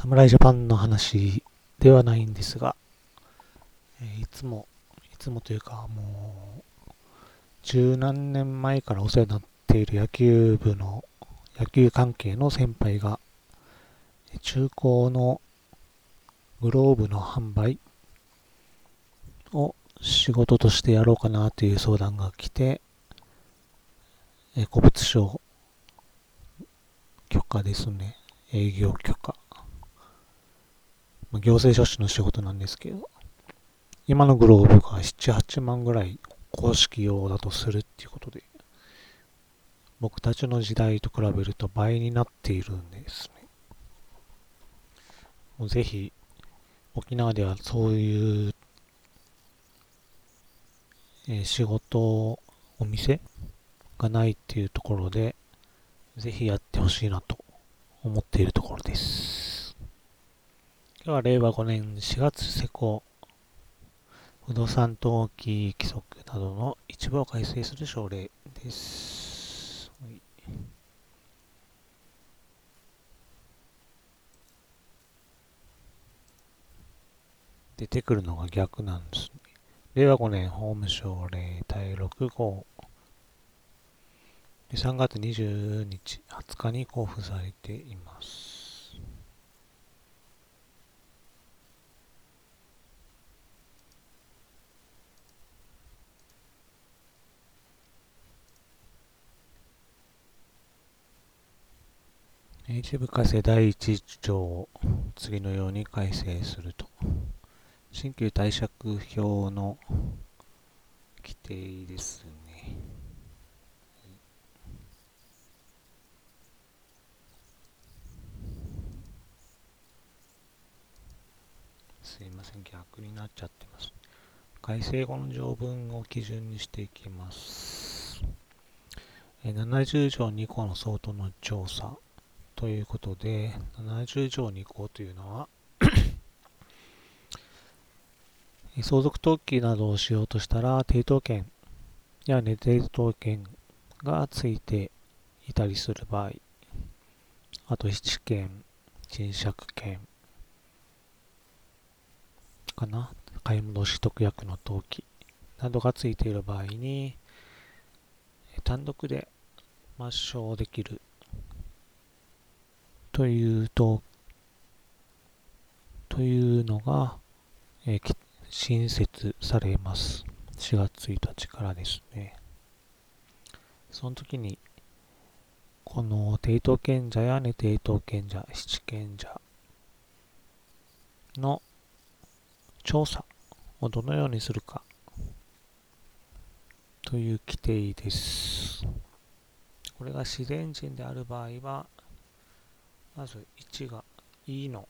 侍ジャパンの話ではないんですが、えいつも、いつもというかもう、十何年前からお世話になっている野球部の、野球関係の先輩が、中古のグローブの販売を仕事としてやろうかなという相談が来て、え古物商許可ですね。営業許可。まあ行政書士の仕事なんですけど、今のグローブが7、8万ぐらい公式用だとするっていうことで、僕たちの時代と比べると倍になっているんですね。もうぜひ、沖縄ではそういう、えー仕事、お店がないっていうところで、ぜひやってほしいなと思っているところです。今日は令和5年4月施行、不動産登記規則などの一部を改正する省令です。はい出てくるのが逆なんですね。令和5年法務省令第6号3月20日、20日に交付されています。一部改正第1条を、次のように改正すると。新旧貸借表の規定ですね。すいません、逆になっちゃってます。改正後の条文を基準にしていきます。70条2項の相当の調査ということで、70条2項というのは、相続登記などをしようとしたら、抵当権や値抵当権がついていたりする場合、あと七権、賃借権、かな買い戻し特約の登記などがついている場合に単独で抹消できるというとというのが、えー新設されます4月1日からですねその時にこの抵当権者や値抵当権者七権者の調査をどのようにするかという規定です。これが自然人である場合は、まず1が E の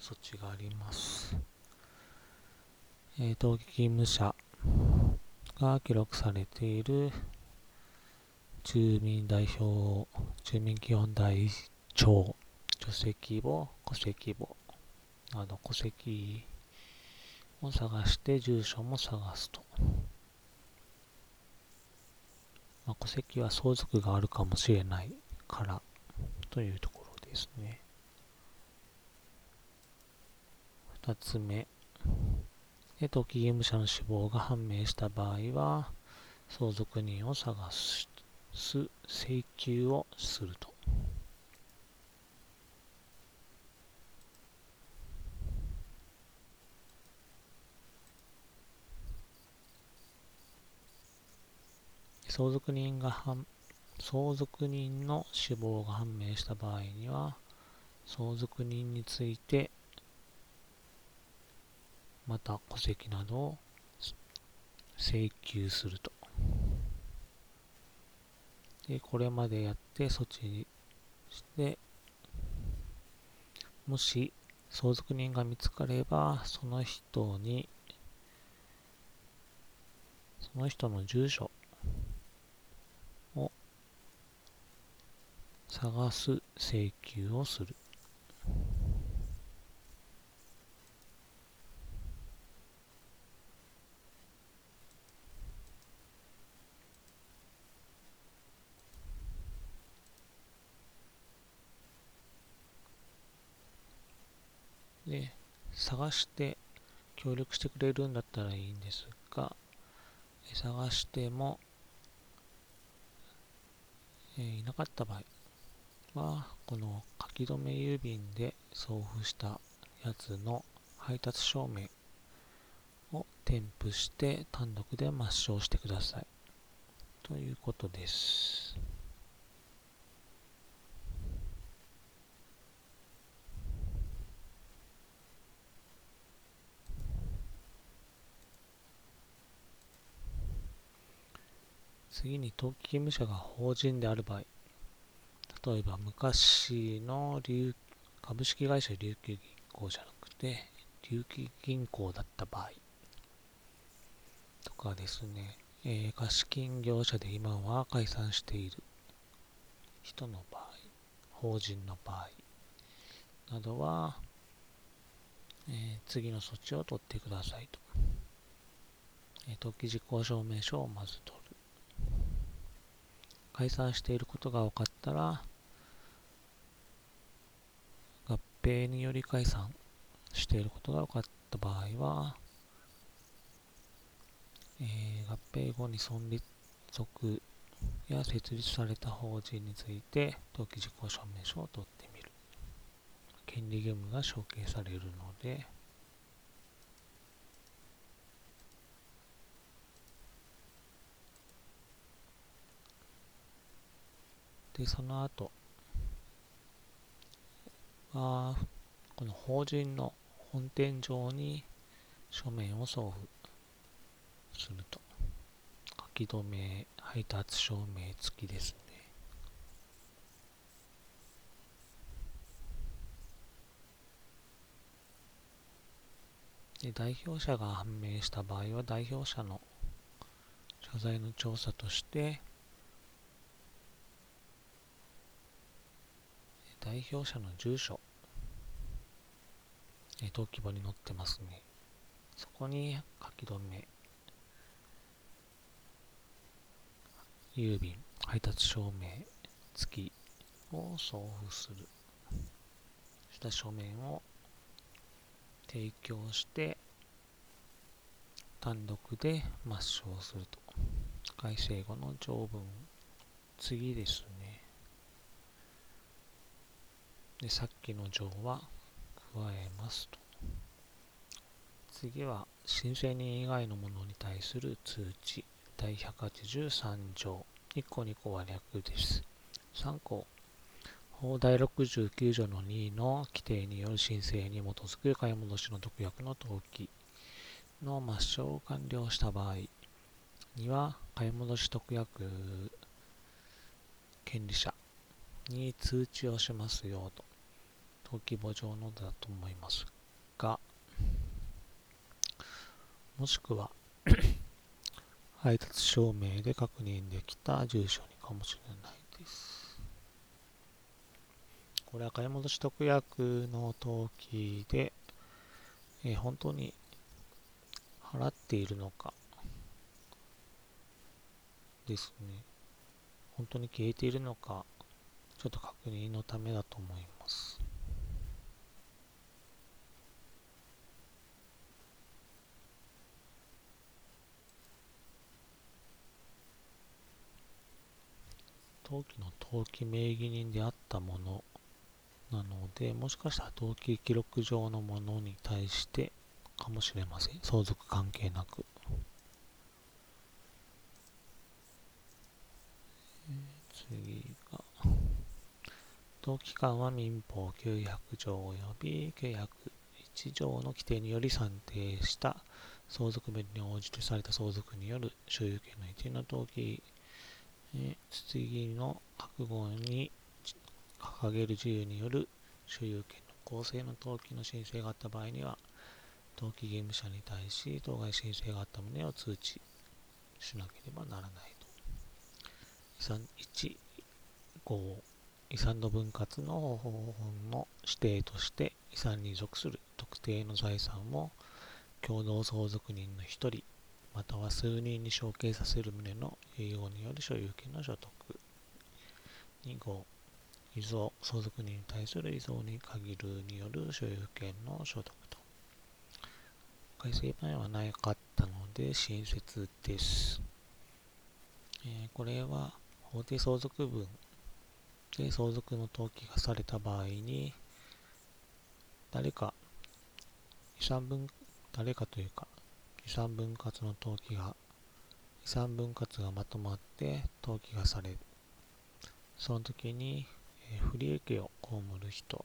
措置があります。えー、登記義務者が記録されている住民代表、住民基本台帳、除籍簿、戸籍簿、あの戸籍を探して住所も探すと。まあ、戸籍は相続があるかもしれないからというところですね。二つ目。で登記義務者の死亡が判明した場合は、相続人を探す請求をすると。相続人が判相続人の死亡が判明した場合には相続人についてまた戸籍などを請求すると。でこれまでやって措置してもし相続人が見つかればその人にその人の住所を探す請求をする。で、探して協力してくれるんだったらいいんですが、探しても、えー、いなかった場合は、この書き留め郵便で送付したやつの配達証明を添付して単独で抹消してください。ということです。次に登記義務者が法人である場合、例えば昔の株式会社琉球銀行じゃなくて、琉球銀行だった場合とかですね、えー、貸金業者で今は解散している人の場合、法人の場合などは、えー、次の措置を取ってくださいと。えー、登記事項証明書をまず取る。解散していることが分かったら、合併により解散していることが分かった場合は、えー、合併後に存立属や設立された法人について登記事項証明書を取ってみる。権利義務が承継されるので、で、その後は、この法人の本店上に書面を送付すると。書き留め、配達証明付きですね。で代表者が判明した場合は代表者の謝罪の調査として代表者の住所、え登記簿に載ってますね。そこに書き留め、郵便、配達証明付きを送付する。した書面を提供して、単独で抹消すると。改正後の条文、次ですね。で、さっきの条は加えますと。次は、申請人以外のものに対する通知第183条。1項2項は略です。3項。法第69条の2の規定による申請に基づく買い戻しの特約の登記の抹消を完了した場合には、買い戻し特約権利者に通知をしますよと。登記簿上のだと思いますが、もしくは配達証明で確認できた住所にかもしれないです。これは買い戻し特約の登記で、えー、本当に払っているのかですね。本当に消えているのか、ちょっと確認のためだと思います。登記の登記名義人であったものなので、もしかしたら登記記録上のものに対してかもしれません。相続関係なく。次が、登記官は民法900条及び901条の規定により算定した相続面に応じてされた相続による所有権の一定の登記え次の覚悟に掲げる自由による所有権の公正の登記の申請があった場合には、登記義務者に対し当該申請があった旨を通知しなければならないと。遺産1、5、遺産の分割の方法の指定として遺産に属する特定の財産を共同相続人の1人または数人に承継させる旨の遺言による所有権の所得。2号、遺贈、相続人に対する遺贈に限るによる所有権の所得と。改正版はなかったので新設です。えー、これは法定相続分で相続の登記がされた場合に誰か遺産分誰かというか遺産分割の登記が遺産分割がまとまって登記がされるその時に、え、不利益を被る人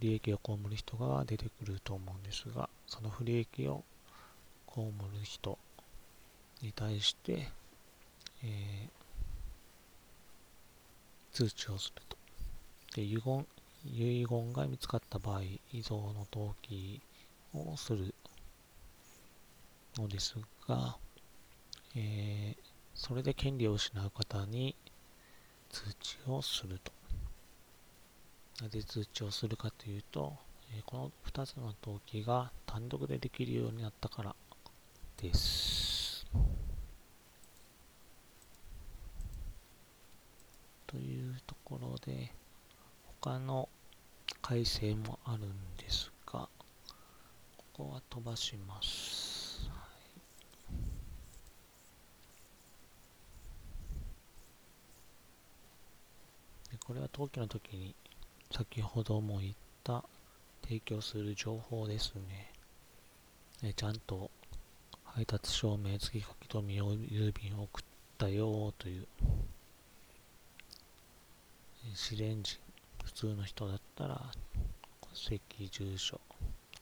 利益を被る人が出てくると思うんですがその不利益を被る人に対して、えー、通知をすると。で遺言遺言が見つかった場合、遺贈の登記をするのですが、えー、それで権利を失う方に通知をすると。なぜ通知をするかというと、えこの2つの登記が単独でできるようになったからです。というところで、他の改正もあるんですが、ここは飛ばします。はい、でこれは登記の時に先ほども言った提供する情報ですね。えちゃんと配達証明付き書き留めを郵便を送ったよという、試練人、普通の人だったら戸籍住所、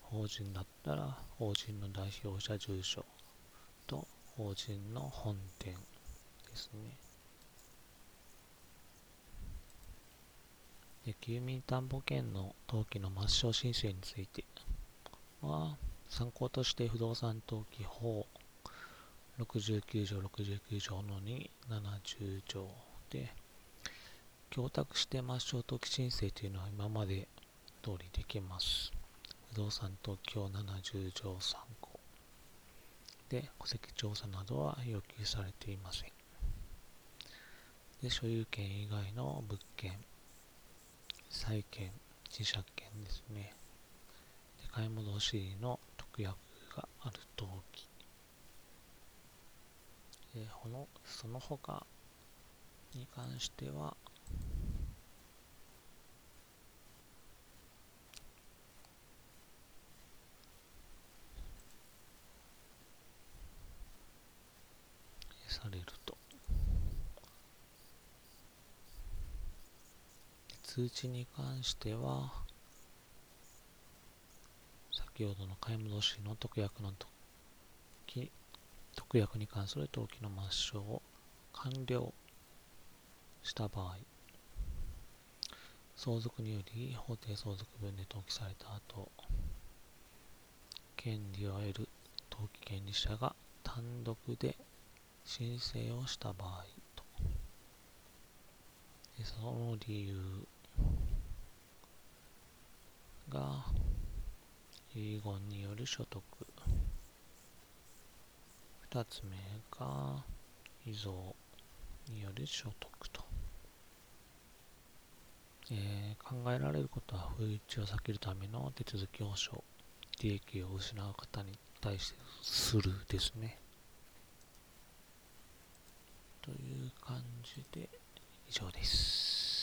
法人だったら法人の代表者住所と法人の本店ですね。で休民担保権の登記の抹消申請については、参考として不動産登記法69条69条の2、70条で、供託して抹消登記申請というのは今まで通りできます。不動産登記法70条3項で、戸籍調査などは要求されていません。で、所有権以外の物件、債権、自社権ですね。で買い戻しの特約がある登記。でこのその他に関しては、される通知に関しては、先ほどの買い戻しの特約の時、特約に関する登記の抹消を完了した場合、相続により法定相続分で登記された後、権利を得る登記権利者が単独で申請をした場合と。その理由が遺言による所得。2つ目が遺贈による所得と、えー、考えられることは不一致を避けるための手続き保障利益を失う方に対してするですね。という感じで以上です。